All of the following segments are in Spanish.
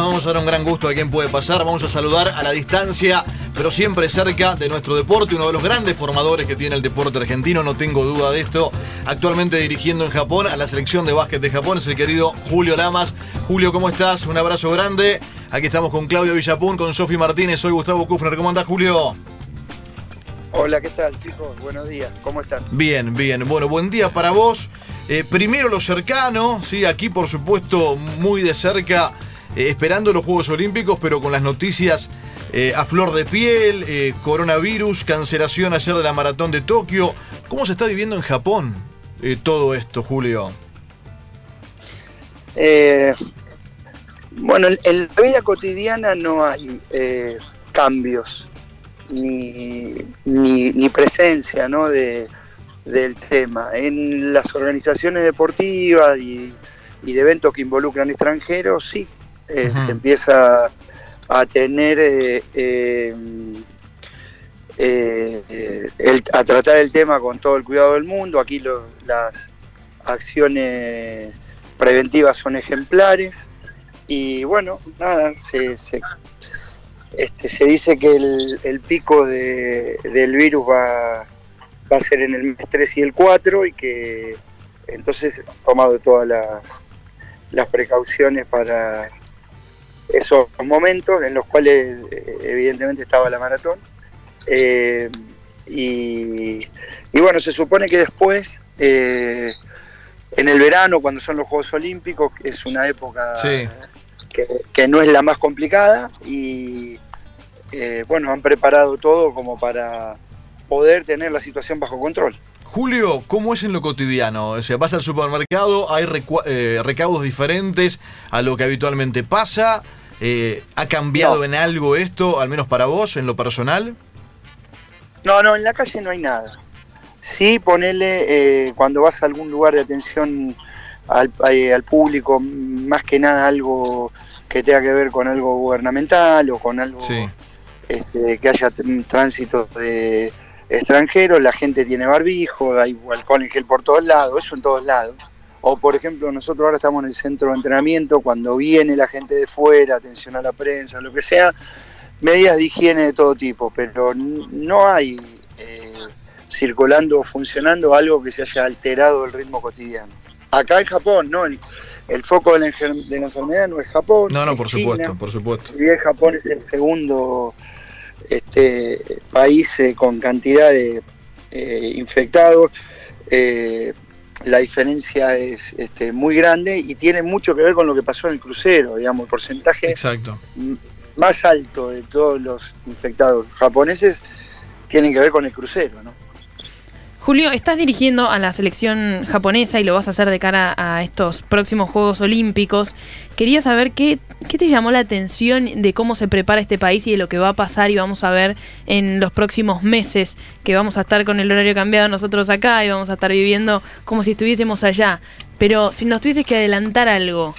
nos vamos a dar un gran gusto a quien puede pasar. Vamos a saludar a la distancia, pero siempre cerca de nuestro deporte, uno de los grandes formadores que tiene el deporte argentino, no tengo duda de esto. Actualmente dirigiendo en Japón a la selección de básquet de Japón es el querido Julio Lamas. Julio, ¿cómo estás? Un abrazo grande. Aquí estamos con Claudio Villapun, con Sofi Martínez, soy Gustavo Kufner. ¿Cómo andás, Julio? Hola, ¿qué tal, chicos? Buenos días, ¿cómo están? Bien, bien. Bueno, buen día para vos. Eh, primero lo cercano, ¿sí? aquí por supuesto muy de cerca, eh, esperando los Juegos Olímpicos, pero con las noticias eh, a flor de piel, coronavirus, cancelación ayer de la maratón de Tokio. ¿Cómo se está viviendo en Japón todo esto, Julio? bueno, en la vida cotidiana no hay cambios ni, ni, presencia ¿no? de, del tema. En las organizaciones deportivas y, de eventos que involucran extranjeros, sí, eh, se empieza a tener, eh, eh, a tratar el tema con todo el cuidado del mundo. Aquí las acciones preventivas son ejemplares y bueno, nada, se, se este, se dice que el, pico del virus va, va, a ser en el mes 3 y el 4 y que entonces han tomado todas las, las precauciones para esos momentos en los cuales eh, evidentemente estaba la maratón. Eh, y, bueno, se supone que después, eh, en el verano, cuando son los Juegos Olímpicos, es una época que, no es la más complicada y eh, bueno, han preparado todo como para poder tener la situación bajo control. Julio, ¿cómo es en lo cotidiano? O sea, vas al supermercado, hay recaudos diferentes a lo que habitualmente pasa. Eh, ¿Ha cambiado en algo esto, al menos para vos, en lo personal? No, no, en la calle no hay nada. Sí, ponele cuando vas a algún lugar de atención al, al público, más que nada algo que tenga que ver con algo gubernamental o con algo este, que haya tránsito de extranjeros, la gente tiene barbijo, hay alcohol en gel por todos lados, eso en todos lados. O por ejemplo, nosotros ahora estamos en el centro de entrenamiento, cuando viene la gente de fuera, atención a la prensa, lo que sea, medidas de higiene de todo tipo, pero no hay eh, circulando o funcionando algo que se haya alterado el ritmo cotidiano. Acá en Japón, ¿no? el foco de la, enfermedad no es Japón. No, no, por supuesto, por supuesto. Si bien Japón es el segundo este, país eh, con cantidad de eh, infectados, eh, la diferencia es este, muy grande y tiene mucho que ver con lo que pasó en el crucero, digamos, el porcentaje Exacto. más alto de todos los infectados japoneses tienen que ver con el crucero, ¿no? Julio, estás dirigiendo a la selección japonesa y lo vas a hacer de cara a estos próximos Juegos Olímpicos. Quería saber qué, qué te llamó la atención de cómo se prepara este país y de lo que va a pasar y vamos a ver en los próximos meses, que vamos a estar con el horario cambiado nosotros acá y vamos a estar viviendo como si estuviésemos allá. Pero si nos tuvieses que adelantar algo,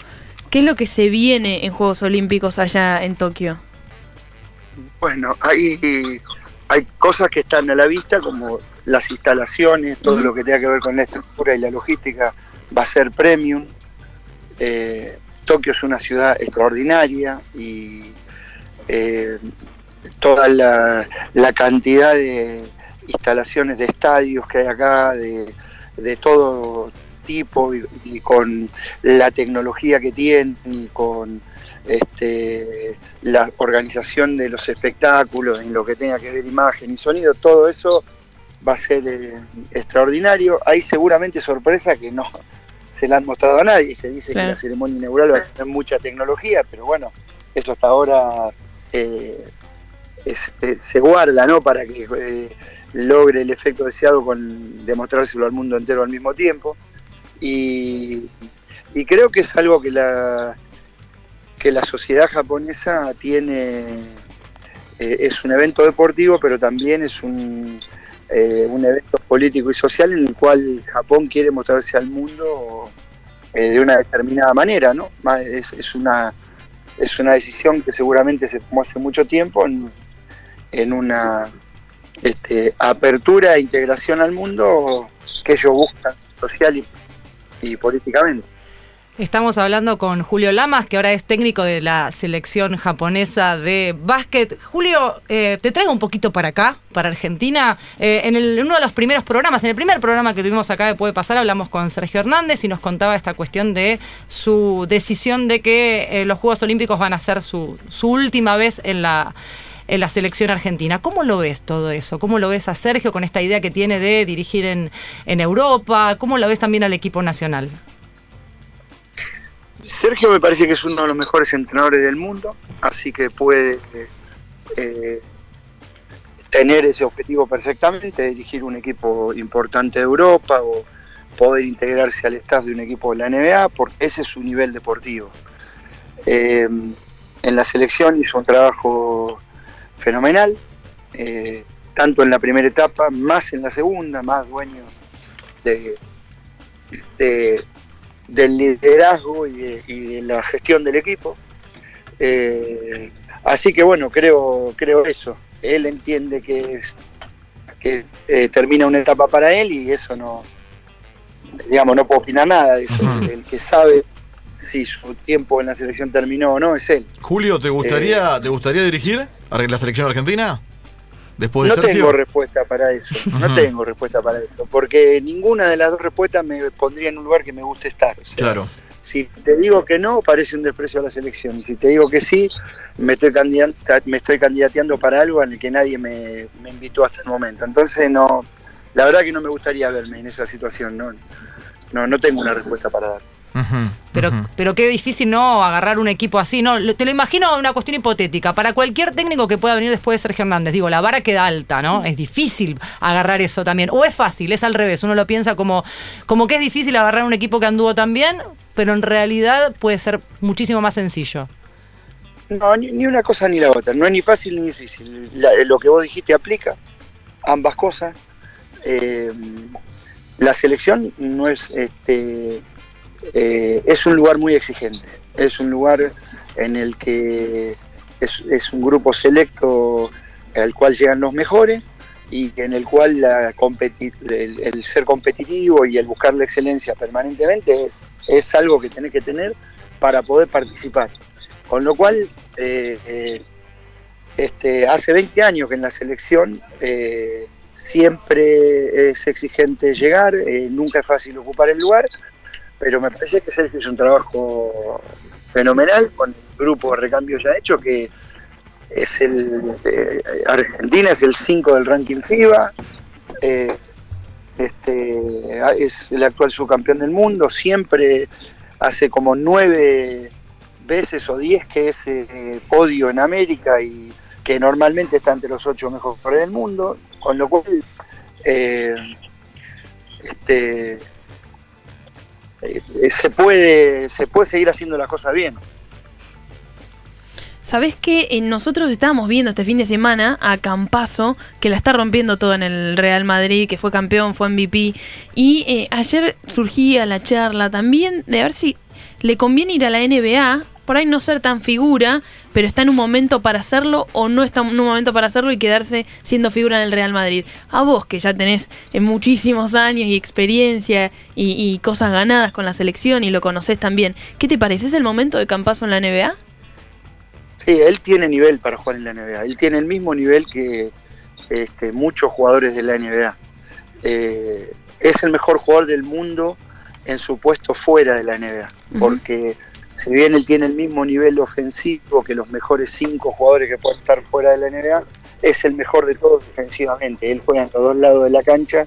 ¿qué es lo que se viene en Juegos Olímpicos allá en Tokio? Bueno, hay, hay cosas que están a la vista como las instalaciones, todo lo que tenga que ver con la estructura y la logística va a ser premium. Eh, Tokio es una ciudad extraordinaria y eh, toda la, cantidad de instalaciones de estadios que hay acá, de, todo tipo y, con la tecnología que tienen y con este, la organización de los espectáculos, en lo que tenga que ver imagen y sonido, todo eso va a ser eh, extraordinario. Hay seguramente sorpresa que no se la han mostrado a nadie. Se dice que la ceremonia inaugural va a tener mucha tecnología, pero bueno, eso hasta ahora eh, eh, se guarda ¿no? para que logre el efecto deseado con demostrárselo al mundo entero al mismo tiempo. Y, y creo que es algo que la, que la sociedad japonesa tiene, es un evento deportivo, pero también es un eh, un evento político y social en el cual Japón quiere mostrarse al mundo eh, de una determinada manera, ¿no? Es, una, es una decisión que seguramente se tomó hace mucho tiempo en, una este, apertura e integración al mundo que ellos buscan social y políticamente. Estamos hablando con Julio Lamas, que ahora es técnico de la selección japonesa de básquet. Julio, eh, te traigo un poquito para acá, para Argentina. Eh, en, uno de los primeros programas, en el primer programa que tuvimos acá de Puede Pasar, hablamos con Sergio Hernández y nos contaba esta cuestión de su decisión de que eh, los Juegos Olímpicos van a ser su, su última vez en la selección argentina. ¿Cómo lo ves todo eso? ¿Cómo lo ves a Sergio con esta idea que tiene de dirigir en Europa? ¿Cómo lo ves también al equipo nacional? Sergio me parece que es uno de los mejores entrenadores del mundo, así que puede eh, tener ese objetivo perfectamente, dirigir un equipo importante de Europa o poder integrarse al staff de un equipo de la NBA, porque ese es su nivel deportivo. Eh, en la selección hizo un trabajo fenomenal, eh, tanto en la primera etapa, más en la segunda, más dueño de, del liderazgo y de, la gestión del equipo. Eh, así que bueno, creo, creo eso. Él entiende que es que eh, termina una etapa para él y eso no, digamos, no puedo opinar nada de eso. El que sabe si su tiempo en la selección terminó o no es él. Julio, ¿te gustaría, ¿te gustaría dirigir a la selección argentina? No tengo respuesta para eso, no tengo respuesta para eso, porque ninguna de las dos respuestas me pondría en un lugar que me guste estar. claro. Si te digo que no, parece un desprecio a la selección, y si te digo que sí, me estoy, me estoy candidateando para algo en el que nadie me, me invitó hasta el momento. Entonces, no, la verdad que no me gustaría verme en esa situación, no, no, no tengo una respuesta para dar pero, pero qué difícil no agarrar un equipo así. No, te lo imagino una cuestión hipotética. Para cualquier técnico que pueda venir después de Sergio Hernández, digo, la vara queda alta, ¿no? Es difícil agarrar eso también. O es fácil, es al revés. Uno lo piensa como, como que es difícil agarrar un equipo que anduvo tan bien, pero en realidad puede ser muchísimo más sencillo. No, ni, una cosa ni la otra. No es ni fácil ni difícil. lo que vos dijiste aplica. Ambas cosas. Eh, la selección no es este eh, es un lugar muy exigente, es un lugar en el que es, un grupo selecto al cual llegan los mejores y en el cual la el, ser competitivo y el buscar la excelencia permanentemente es, algo que tenés que tener para poder participar. Con lo cual, eh, eh, este, hace 20 años que en la selección siempre es exigente llegar, nunca es fácil ocupar el lugar, pero me parece que Sergio es un trabajo fenomenal con el grupo de recambio ya hecho, que es el eh, Argentina es el 5 del ranking FIBA, eh, este, es el actual subcampeón del mundo, siempre hace como nueve veces o diez que es eh, podio en América y que normalmente está entre los ocho mejores del mundo, con lo cual este, eh, se puede se puede seguir haciendo la cosa bien. ¿Sabés que eh, nosotros estábamos viendo este fin de semana a Campazo, que la está rompiendo todo en el Real Madrid, que fue campeón, fue MVP, y eh, ayer surgía la charla también de ver si le conviene ir a la NBA por ahí no ser tan figura, pero está en un momento para hacerlo o no está en un momento para hacerlo y quedarse siendo figura en el Real Madrid. A vos que ya tenés eh, muchísimos años y experiencia y, cosas ganadas con la selección y lo conocés también, ¿qué te parece? ¿Es el momento de Campazo en la NBA? Sí, él tiene nivel para jugar en la NBA. Él tiene el mismo nivel que este, muchos jugadores de la NBA. Eh, es el mejor jugador del mundo en su puesto fuera de la NBA, porque si bien él tiene el mismo nivel ofensivo que los mejores cinco jugadores que pueden estar fuera de la NBA, es el mejor de todos defensivamente. Él juega en los dos lados de la cancha,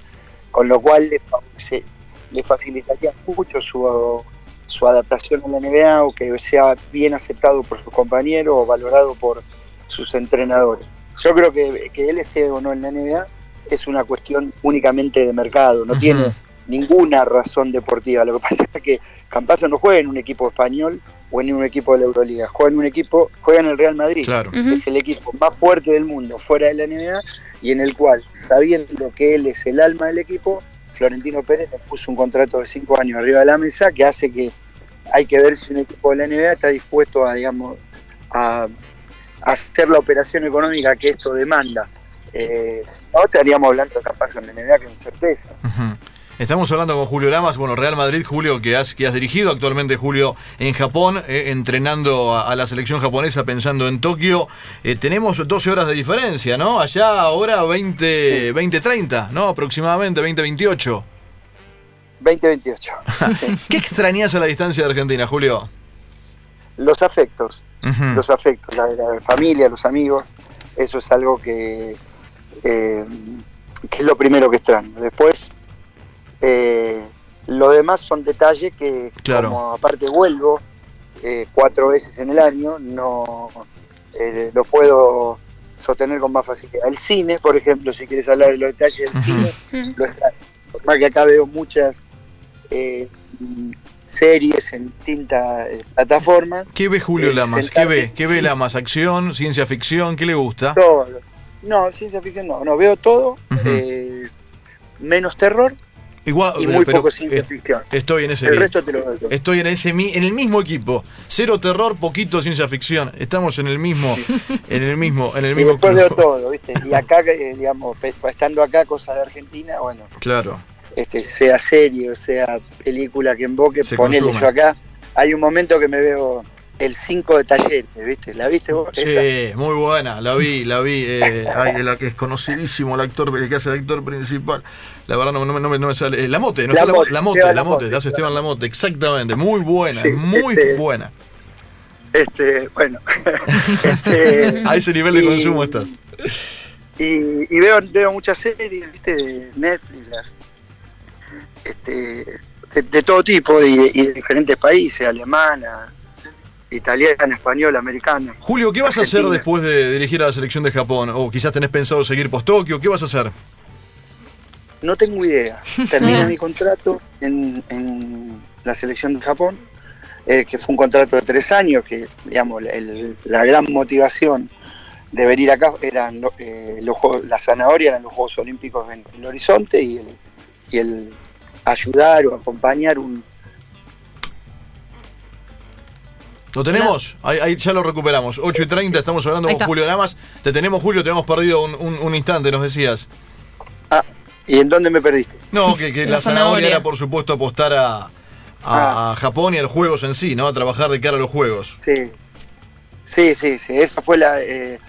con lo cual le, facilitaría mucho su, su adaptación a la NBA o que sea bien aceptado por sus compañeros o valorado por sus entrenadores. Yo creo que, que él esté o no en la NBA es una cuestión únicamente de mercado, no tiene ninguna razón deportiva. Lo que pasa es que Campazo no juega en un equipo español o en un equipo de la Euroliga, juega en un equipo, juega en el Real Madrid, es el equipo más fuerte del mundo fuera de la NBA y en el cual, sabiendo que él es el alma del equipo, Florentino Pérez le puso un contrato de cinco años arriba de la mesa que hace que hay que ver si un equipo de la NBA está dispuesto a, digamos, a, hacer la operación económica que esto demanda. Eh, si no, estaríamos hablando de Campazo en la NBA con certeza. Estamos hablando con Julio Lamas, bueno, Real Madrid, Julio, que has, que has dirigido actualmente, Julio, en Japón, eh, entrenando a, a la selección japonesa pensando en Tokio. Eh, tenemos 12 horas de diferencia, ¿no? Allá ahora 20, 2030, ¿no? Aproximadamente 2028. 2028. ¿Qué extrañas a la distancia de Argentina, Julio? los afectos, los afectos, la, la familia, los amigos, eso es algo que, eh, que es lo primero que extraño. Después, eh, lo demás son detalles que, Claro. como aparte vuelvo eh, cuatro veces en el año, no eh, lo puedo sostener con más facilidad. El cine, por ejemplo, si quieres hablar de los detalles del cine, lo extraño. Por más que acá veo muchas eh, series en distintas eh, plataformas, ¿Qué ve Julio Eh, Lamas? ¿Qué ve? ¿Qué ve Lamas? ¿Acción? ¿Ciencia ficción? ¿Qué le gusta? todo. No, ciencia ficción no, no veo todo, eh, menos terror Igual, y pero- muy pero poco ciencia ficción. Estoy en ese El resto te lo todo. Estoy en ese en el mismo equipo. Cero terror, poquito ciencia ficción. Estamos en el mismo, en el mismo, en el Y mismo después veo todo, ¿viste? Y acá, eh, digamos, estando acá, cosas de Argentina, bueno, Claro. este, sea serie o sea película que invoque, Se ponele yo acá. Hay un momento que me veo el 5 de talleres, ¿viste? ¿La viste vos? Esa. Sí, muy buena, la vi, la vi. Eh, ay, la que es conocidísimo, el actor, el que hace el actor principal. La verdad no, no me- no no me sale. eh, Lamote, ¿no está Lamote, Lamote? Esteban Lamote, Lamote, hace Esteban Lamote, exactamente. Muy buena, Sí, muy este- buena. Este, bueno. este, A ese nivel de y- consumo estás. Y, y veo, veo muchas series, ¿viste? De Netflix, las, este, de, de todo tipo y de, y de diferentes países, alemana, italiana, española, americana. Julio, ¿qué vas a hacer después de dirigir a la selección de Japón? O quizás tenés pensado seguir post-Tokio, ¿qué vas a hacer? No tengo idea. Termina mi contrato en, en la selección de Japón, eh, que fue un contrato de tres años, que digamos el- la gran motivación de venir acá eran lo- eh, los Juegos- la zanahoria eran los Juegos Olímpicos en el horizonte y el, y el ayudar o acompañar un, ¿Lo tenemos? Ahí, ahí ya lo recuperamos. 8 y 30, estamos hablando con. Julio Lamas. Te tenemos, Julio, te hemos perdido un, un- un instante, nos decías. Ah, ¿y en dónde me perdiste? No, que, que la, La zanahoria zanahoria. era, por supuesto, apostar a, a- Ah. a Japón y a los juegos en sí, ¿no? A trabajar de cara a los juegos. Sí, sí, sí, sí. Ese fue la, eh,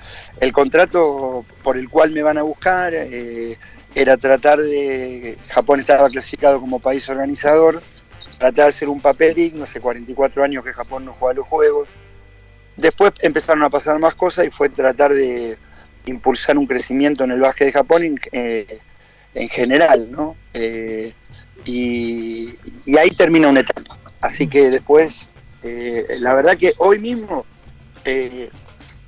el contrato por el cual me van a buscar. eh, era tratar de. Japón estaba clasificado como país organizador, tratar de hacer un papel digno. Hace 44 años que Japón no juega los juegos. Después empezaron a pasar más cosas y fue tratar de impulsar un crecimiento en el básquet de Japón en, eh, en general, ¿no? Eh, y, y ahí termina una etapa. Así que después, eh, la verdad que hoy mismo, eh,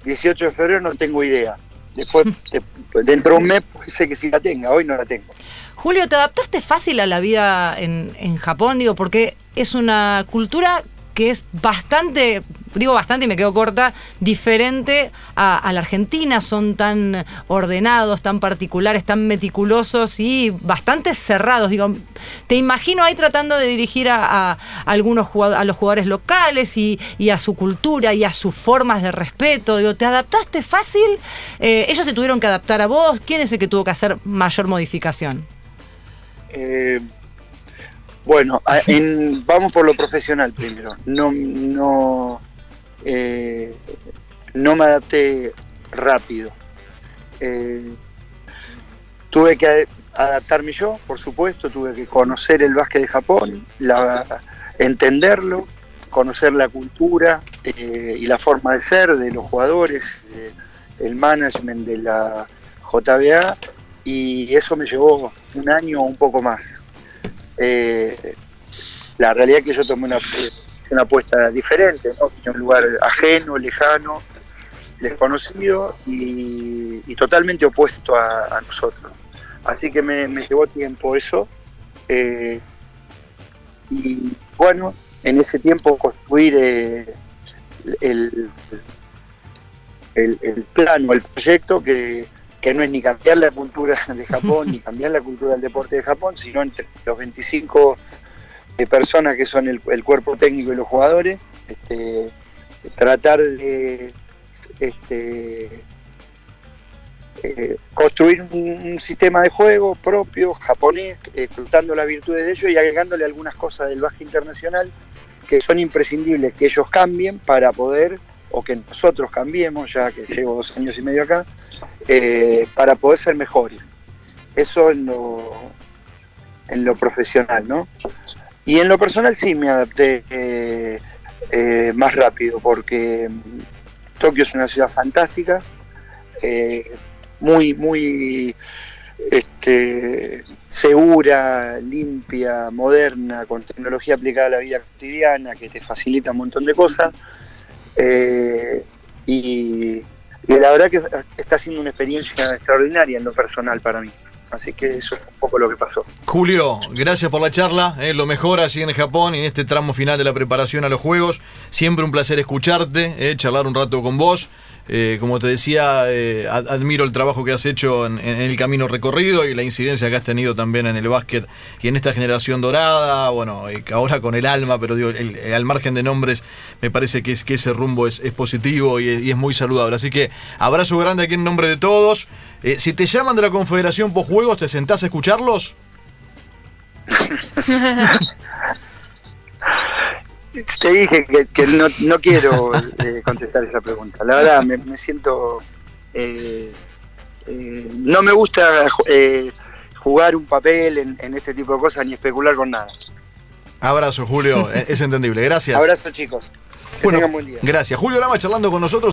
18 de febrero, no tengo idea. Después, de- dentro de un mes, puede ser que sí la tenga, hoy no la tengo. Julio, ¿te adaptaste fácil a la vida en, en Japón? Digo, porque es una cultura que es bastante, digo bastante y me quedo corta, diferente a, la Argentina. Son tan ordenados, tan particulares, tan meticulosos y bastante cerrados. Digo, te imagino ahí tratando de dirigir a, a algunos a los jugadores locales y, y a su cultura y a sus formas de respeto. Digo, ¿te adaptaste fácil? Eh, ¿Ellos se tuvieron que adaptar a vos? ¿Quién es el que tuvo que hacer mayor modificación? Eh, bueno, vamos por lo profesional primero. No, no, eh, no me adapté rápido. Eh, tuve que adaptarme yo, por supuesto, tuve que conocer el básquet de Japón, entenderlo, conocer la cultura y la forma de ser de los jugadores, el management de la JBA, y eso me llevó un año o un poco más. Eh, la realidad es que yo tomé una, una apuesta diferente, ¿no? A un lugar ajeno, lejano, desconocido y, totalmente opuesto a, nosotros. Así que me, me llevó tiempo eso. eh, y bueno, en ese tiempo construir eh, el, el, el plano, el proyecto que, que no es ni cambiar la cultura de Japón, ni cambiar la cultura del deporte de Japón, sino entre los 25 de personas que son el, el cuerpo técnico y los jugadores, este, tratar de este, eh, construir un, un sistema de juego propio, japonés, eh, explotando las virtudes de ellos y agregándole algunas cosas del básquet internacional que son imprescindibles que ellos cambien para poder, o que nosotros cambiemos, ya que llevo dos años y medio acá, eh, para poder ser mejores. Eso en lo, en lo profesional, ¿no? Y en lo personal sí me adapté eh, eh, más rápido, porque mm, Tokio es una ciudad fantástica, muy, muy este, segura, limpia, moderna, con tecnología aplicada a la vida cotidiana, que te facilita un montón de cosas. Y, y la verdad que está siendo una experiencia extraordinaria en lo personal para mí. Así que eso es un poco lo que pasó. Julio, gracias por la charla. eh, lo mejor así en Japón y en este tramo final de la preparación a los Juegos. Siempre un placer escucharte, eh, charlar un rato con vos. Eh, como te decía, eh, ad- admiro el trabajo que has hecho en, el camino recorrido y la incidencia que has tenido también en el básquet y en esta generación dorada. Bueno, que ahora con el alma, pero al margen de nombres, me parece que, es, que ese rumbo es, positivo y es, muy saludable. Así que abrazo grande aquí en nombre de todos. Eh, si te llaman de la Confederación Postjuegos, ¿te sentás a escucharlos? Te dije que, que no, no quiero eh, contestar esa pregunta. La verdad, me, me siento... eh, eh, no me gusta jugar un papel en, en este tipo de cosas ni especular con nada. Abrazo, Julio. Eh, es entendible. Gracias. Abrazo chicos. Que Bueno, tengan buen día. gracias. Julio Lama charlando con nosotros.